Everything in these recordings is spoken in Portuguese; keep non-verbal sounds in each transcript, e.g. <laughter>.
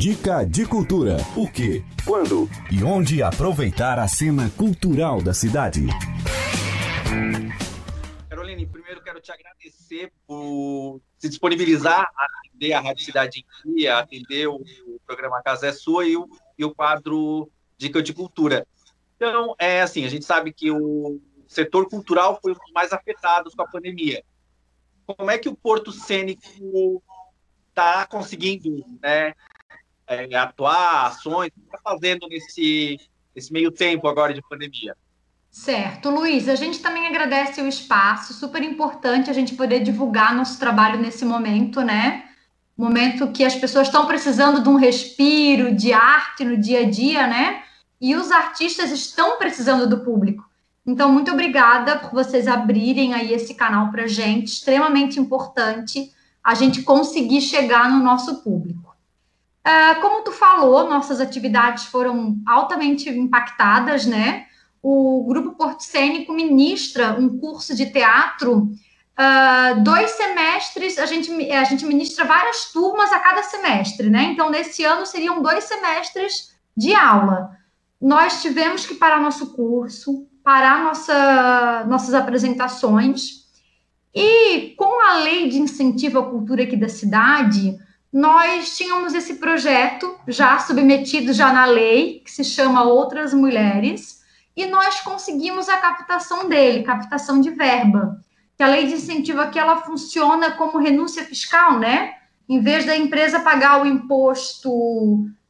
Dica de cultura. O que, quando e onde aproveitar a cena cultural da cidade. Caroline, primeiro quero te agradecer por se disponibilizar a atender a Rádio Cidade em Dia, atender o, programa Casa é Sua e o, e o quadro Dica de Cultura. Então, é assim, a gente sabe que o setor cultural foi um dos mais afetados com a pandemia. Como é que o Porto Cênico está conseguindo né, é, atuar, ações, está fazendo nesse, nesse meio tempo agora de pandemia? Certo, Luiz, a gente também agradece o espaço, super importante a gente poder divulgar nosso trabalho nesse momento, né? Momento que as pessoas estão precisando de um respiro, de arte no dia a dia, né? E os artistas estão precisando do público. Então, muito obrigada por vocês abrirem aí esse canal para gente, extremamente importante a gente conseguir chegar no nosso público. É, como tu falou, nossas atividades foram altamente impactadas, né? O Grupo Porto Cênico ministra um curso de teatro, uh, dois semestres, a gente, a gente ministra várias turmas a cada semestre, né? Então, nesse ano seriam dois semestres de aula. Nós tivemos que parar nosso curso, parar nossa, nossas apresentações, e com a lei de incentivo à cultura aqui da cidade, nós tínhamos esse projeto já submetido já na lei, que se chama Outras Mulheres, e nós conseguimos a captação dele, captação de verba. Que a lei de incentivo aqui ela funciona como renúncia fiscal, né? Em vez da empresa pagar o imposto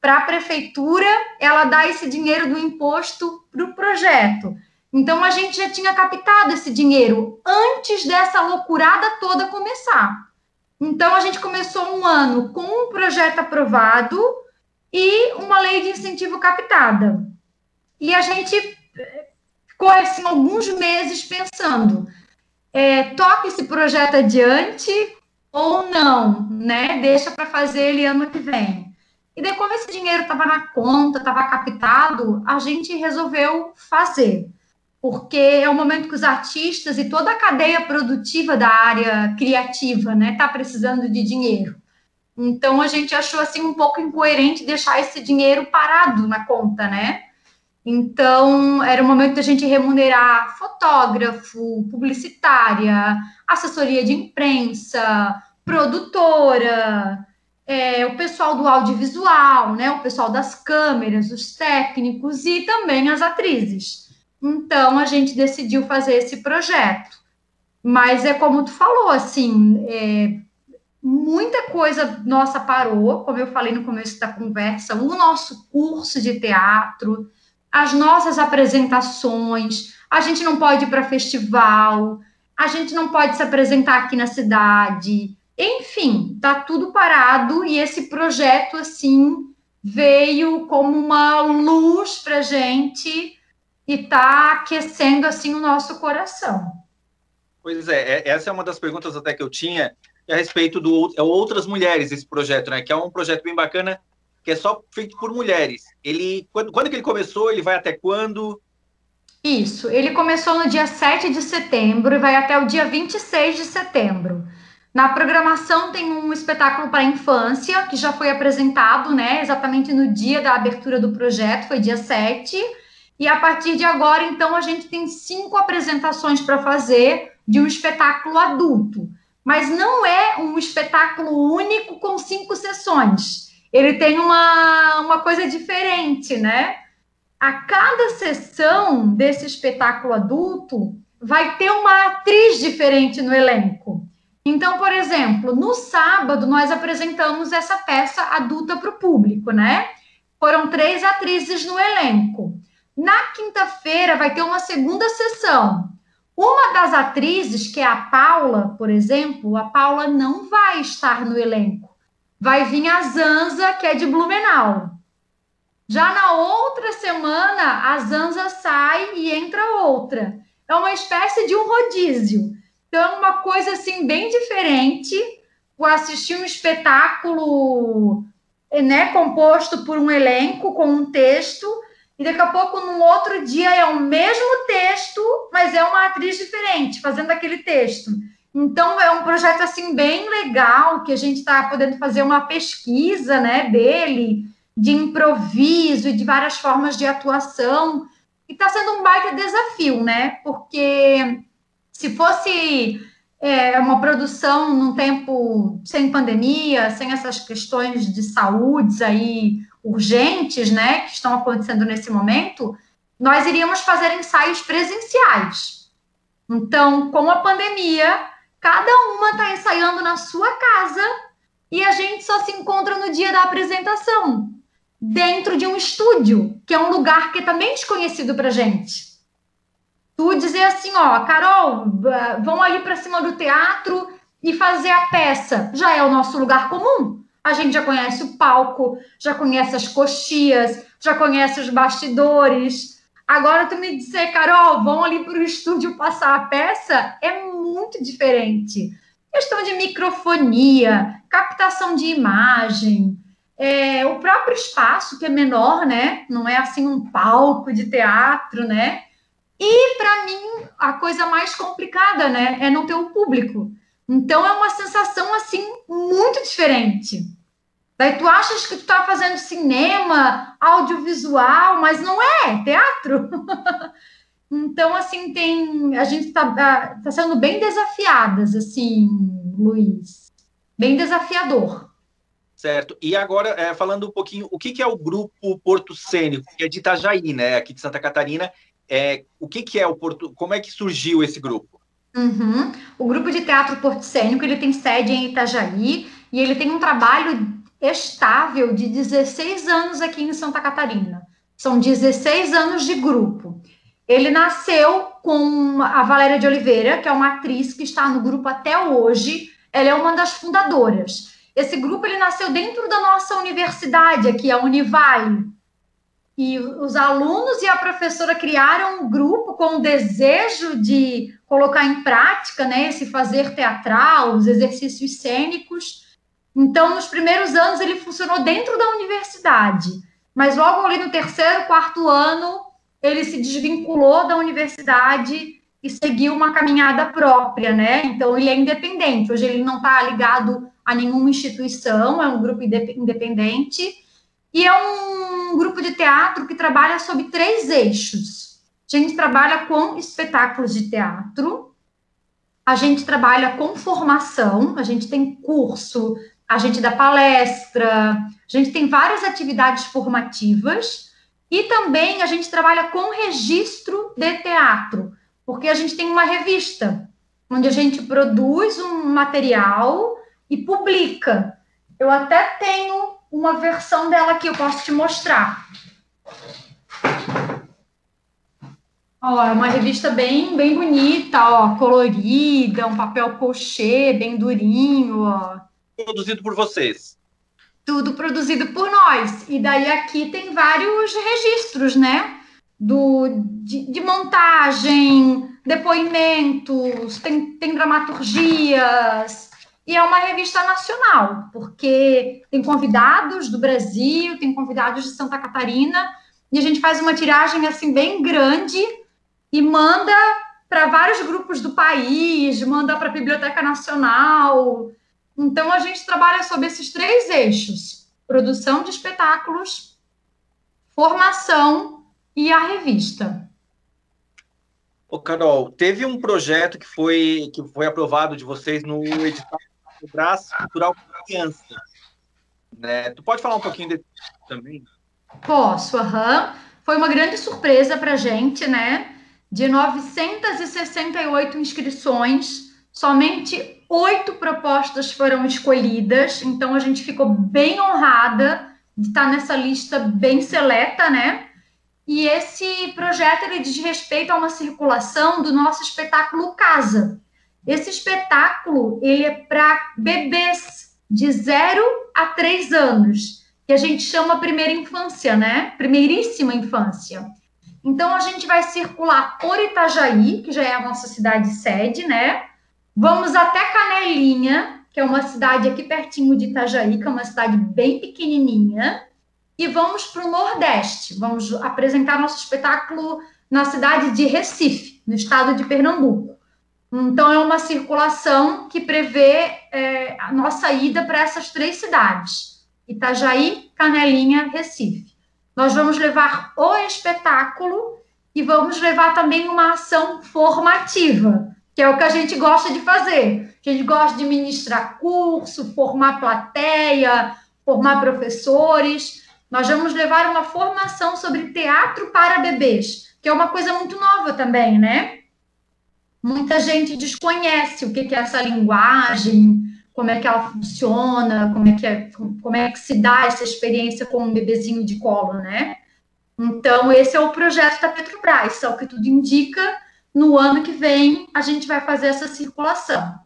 para a prefeitura, ela dá esse dinheiro do imposto para o projeto. Então a gente já tinha captado esse dinheiro antes dessa loucurada toda começar. Então a gente começou um ano com um projeto aprovado e uma lei de incentivo captada. E a gente ficou assim alguns meses pensando, é, toca esse projeto adiante ou não, né? Deixa para fazer ele ano que vem. E daí, como esse dinheiro estava na conta, estava captado, a gente resolveu fazer porque é o momento que os artistas e toda a cadeia produtiva da área criativa, né, está precisando de dinheiro. Então a gente achou assim um pouco incoerente deixar esse dinheiro parado na conta, né? Então era o momento da gente remunerar fotógrafo, publicitária, assessoria de imprensa, produtora, é, o pessoal do audiovisual, né? O pessoal das câmeras, os técnicos e também as atrizes. Então a gente decidiu fazer esse projeto. Mas é como tu falou, assim, é, muita coisa nossa parou, como eu falei no começo da conversa, o nosso curso de teatro, as nossas apresentações, a gente não pode ir para festival, a gente não pode se apresentar aqui na cidade, enfim, tá tudo parado e esse projeto assim veio como uma luz para gente e está aquecendo assim o nosso coração. Pois é, é, essa é uma das perguntas até que eu tinha a respeito do é Outras Mulheres, esse projeto, né? Que é um projeto bem bacana, que é só feito por mulheres. Ele, quando, quando que ele começou? Ele vai até quando? Isso, ele começou no dia 7 de setembro e vai até o dia 26 de setembro. Na programação tem um espetáculo para a infância, que já foi apresentado, né, exatamente no dia da abertura do projeto, foi dia 7 e a partir de agora, então, a gente tem cinco apresentações para fazer de um espetáculo adulto. Mas não é um espetáculo único com cinco sessões. Ele tem uma, uma coisa diferente, né? A cada sessão desse espetáculo adulto vai ter uma atriz diferente no elenco. Então, por exemplo, no sábado nós apresentamos essa peça adulta para o público, né? Foram três atrizes no elenco. Na quinta-feira vai ter uma segunda sessão. Uma das atrizes, que é a Paula, por exemplo, a Paula não vai estar no elenco. Vai vir a Zanza, que é de Blumenau. Já na outra semana, a Zanza sai e entra outra. É uma espécie de um rodízio. Então, é uma coisa assim bem diferente. Vou assistir um espetáculo né, composto por um elenco com um texto e daqui a pouco, num outro dia, é o mesmo texto, mas é uma atriz diferente fazendo aquele texto. Então é um projeto assim bem legal que a gente está podendo fazer uma pesquisa, né, dele de improviso e de várias formas de atuação e está sendo um baita desafio, né? Porque se fosse é, uma produção num tempo sem pandemia, sem essas questões de saúde aí urgentes, né, que estão acontecendo nesse momento, nós iríamos fazer ensaios presenciais. Então, com a pandemia, cada uma está ensaiando na sua casa e a gente só se encontra no dia da apresentação, dentro de um estúdio, que é um lugar que é também desconhecido para gente. Tu dizer assim, ó, Carol, vão ali para cima do teatro e fazer a peça, já é o nosso lugar comum. A gente já conhece o palco, já conhece as coxias, já conhece os bastidores. Agora tu me dizer, Carol, vão ali para o estúdio passar a peça, é muito diferente. Questão de microfonia, captação de imagem, é, o próprio espaço que é menor, né? Não é assim um palco de teatro, né? E para mim a coisa mais complicada, né, é não ter o público. Então é uma sensação assim muito diferente. Daí tu achas que tu tá fazendo cinema, audiovisual, mas não é, é teatro. <laughs> então assim tem, a gente tá, tá, sendo bem desafiadas assim, Luiz, bem desafiador. Certo. E agora, é, falando um pouquinho, o que, que, é o grupo Porto Cênico, que é de Itajaí, né, aqui de Santa Catarina, é, o que, que é o Porto, como é que surgiu esse grupo? Uhum. O grupo de teatro Porto Cênico, ele tem sede em Itajaí e ele tem um trabalho estável de 16 anos aqui em Santa Catarina. São 16 anos de grupo. Ele nasceu com a Valéria de Oliveira, que é uma atriz que está no grupo até hoje. Ela é uma das fundadoras. Esse grupo ele nasceu dentro da nossa universidade aqui, a Univale. E os alunos e a professora criaram um grupo com o desejo de colocar em prática né, esse fazer teatral, os exercícios cênicos. Então, nos primeiros anos, ele funcionou dentro da universidade, mas logo ali no terceiro, quarto ano, ele se desvinculou da universidade e seguiu uma caminhada própria, né? Então, ele é independente. Hoje, ele não está ligado a nenhuma instituição, é um grupo independente e é um grupo de teatro que trabalha sobre três eixos. A gente trabalha com espetáculos de teatro, a gente trabalha com formação, a gente tem curso, a gente dá palestra, a gente tem várias atividades formativas e também a gente trabalha com registro de teatro, porque a gente tem uma revista onde a gente produz um material e publica. Eu até tenho uma versão dela que eu posso te mostrar. Ó, é uma revista bem, bem bonita, ó, colorida, um papel pochê, bem durinho, ó. Produzido por vocês. Tudo produzido por nós. E daí aqui tem vários registros, né? Do, de, de montagem, depoimentos, tem, tem dramaturgias, e é uma revista nacional, porque tem convidados do Brasil, tem convidados de Santa Catarina, e a gente faz uma tiragem assim bem grande e manda para vários grupos do país, manda para a Biblioteca Nacional. Então a gente trabalha sobre esses três eixos: produção de espetáculos, formação e a revista. Ô, Carol, teve um projeto que foi, que foi aprovado de vocês no edital o braço cultural criança. Né? Tu pode falar um pouquinho desse também? Posso, aham. Foi uma grande surpresa para a gente, né? De 968 inscrições, somente oito propostas foram escolhidas, então a gente ficou bem honrada de estar nessa lista bem seleta, né? E esse projeto ele diz respeito a uma circulação do nosso espetáculo Casa, esse espetáculo ele é para bebês de 0 a 3 anos, que a gente chama primeira infância, né? Primeiríssima infância. Então a gente vai circular por Itajaí, que já é a nossa cidade sede, né? Vamos até Canelinha, que é uma cidade aqui pertinho de Itajaí, que é uma cidade bem pequenininha, e vamos para o Nordeste. Vamos apresentar nosso espetáculo na cidade de Recife, no estado de Pernambuco Então, é uma circulação que prevê é, a nossa ida para essas três cidades: Itajaí, Canelinha, Recife. Nós vamos levar o espetáculo e vamos levar também uma ação formativa, que é o que a gente gosta de fazer. A gente gosta de ministrar curso, formar plateia, formar professores. Nós vamos levar uma formação sobre teatro para bebês, que é uma coisa muito nova também, né? Muita gente desconhece o que, é essa linguagem, como é que ela funciona, como é que, é, como é que se dá essa experiência com um bebezinho de colo, né? Então, esse é o projeto da Petrobras, só que tudo indica, no ano que vem, a gente vai fazer essa circulação.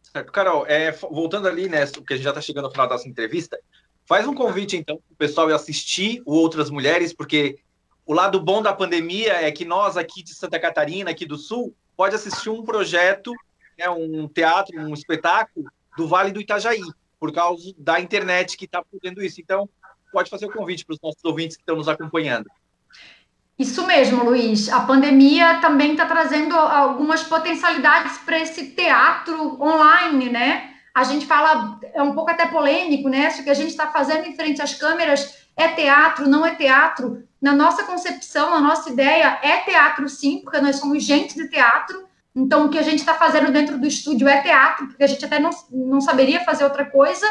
Certo. Carol, é, voltando ali, né, porque a gente já está chegando ao final dessa entrevista, faz um convite, então, para o pessoal ir assistir o Outras Mulheres, porque o lado bom da pandemia é que nós aqui de Santa Catarina, aqui do Sul, pode assistir um projeto, né, um teatro, um espetáculo do Vale do Itajaí, por causa da internet que está fazendo isso. Então, pode fazer o convite para os nossos ouvintes que estão nos acompanhando. Isso mesmo, Luiz. A pandemia também está trazendo algumas potencialidades para esse teatro online, né? A gente fala, é um pouco até polêmico, né? Se o que a gente está fazendo em frente às câmeras é teatro, não é teatro. Na nossa concepção, a nossa ideia é teatro sim, porque nós somos gente de teatro. Então, o que a gente está fazendo dentro do estúdio é teatro, porque a gente até não, não saberia fazer outra coisa.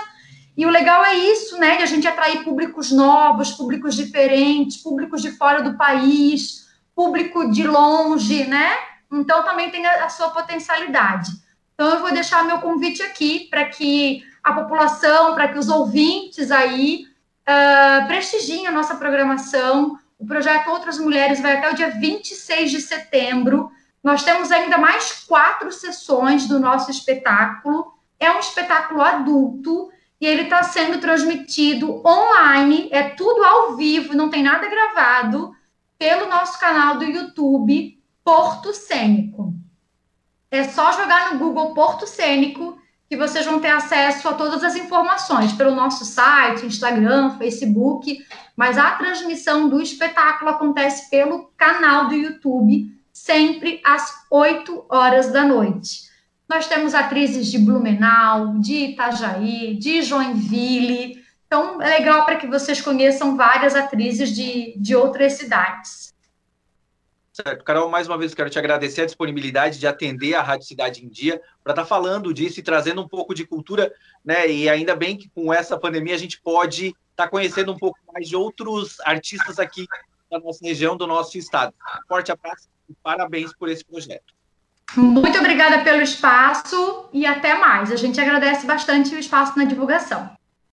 E o legal é isso, né? De a gente atrair públicos novos, públicos diferentes, públicos de fora do país, público de longe, né? Então, também tem a, a sua potencialidade. Então, eu vou deixar meu convite aqui para que a população, para que os ouvintes aí Uh, prestigiem a nossa programação. O projeto Outras Mulheres vai até o dia 26 de setembro. Nós temos ainda mais quatro sessões do nosso espetáculo. É um espetáculo adulto e ele está sendo transmitido online, é tudo ao vivo, não tem nada gravado, pelo nosso canal do YouTube Porto Cênico. É só jogar no Google Porto Cênico que vocês vão ter acesso a todas as informações pelo nosso site, Instagram, Facebook, mas a transmissão do espetáculo acontece pelo canal do YouTube, sempre às 8 horas da noite. Nós temos atrizes de Blumenau, de Itajaí, de Joinville. Então, é legal para que vocês conheçam várias atrizes de, de outras cidades. Certo. Carol, mais uma vez quero te agradecer a disponibilidade de atender a Rádio Cidade em Dia para estar tá falando disso e trazendo um pouco de cultura, né? E ainda bem que com essa pandemia a gente pode estar tá conhecendo um pouco mais de outros artistas aqui da nossa região, do nosso estado. Forte abraço e parabéns por esse projeto. Muito obrigada pelo espaço e até mais. A gente agradece bastante o espaço na divulgação.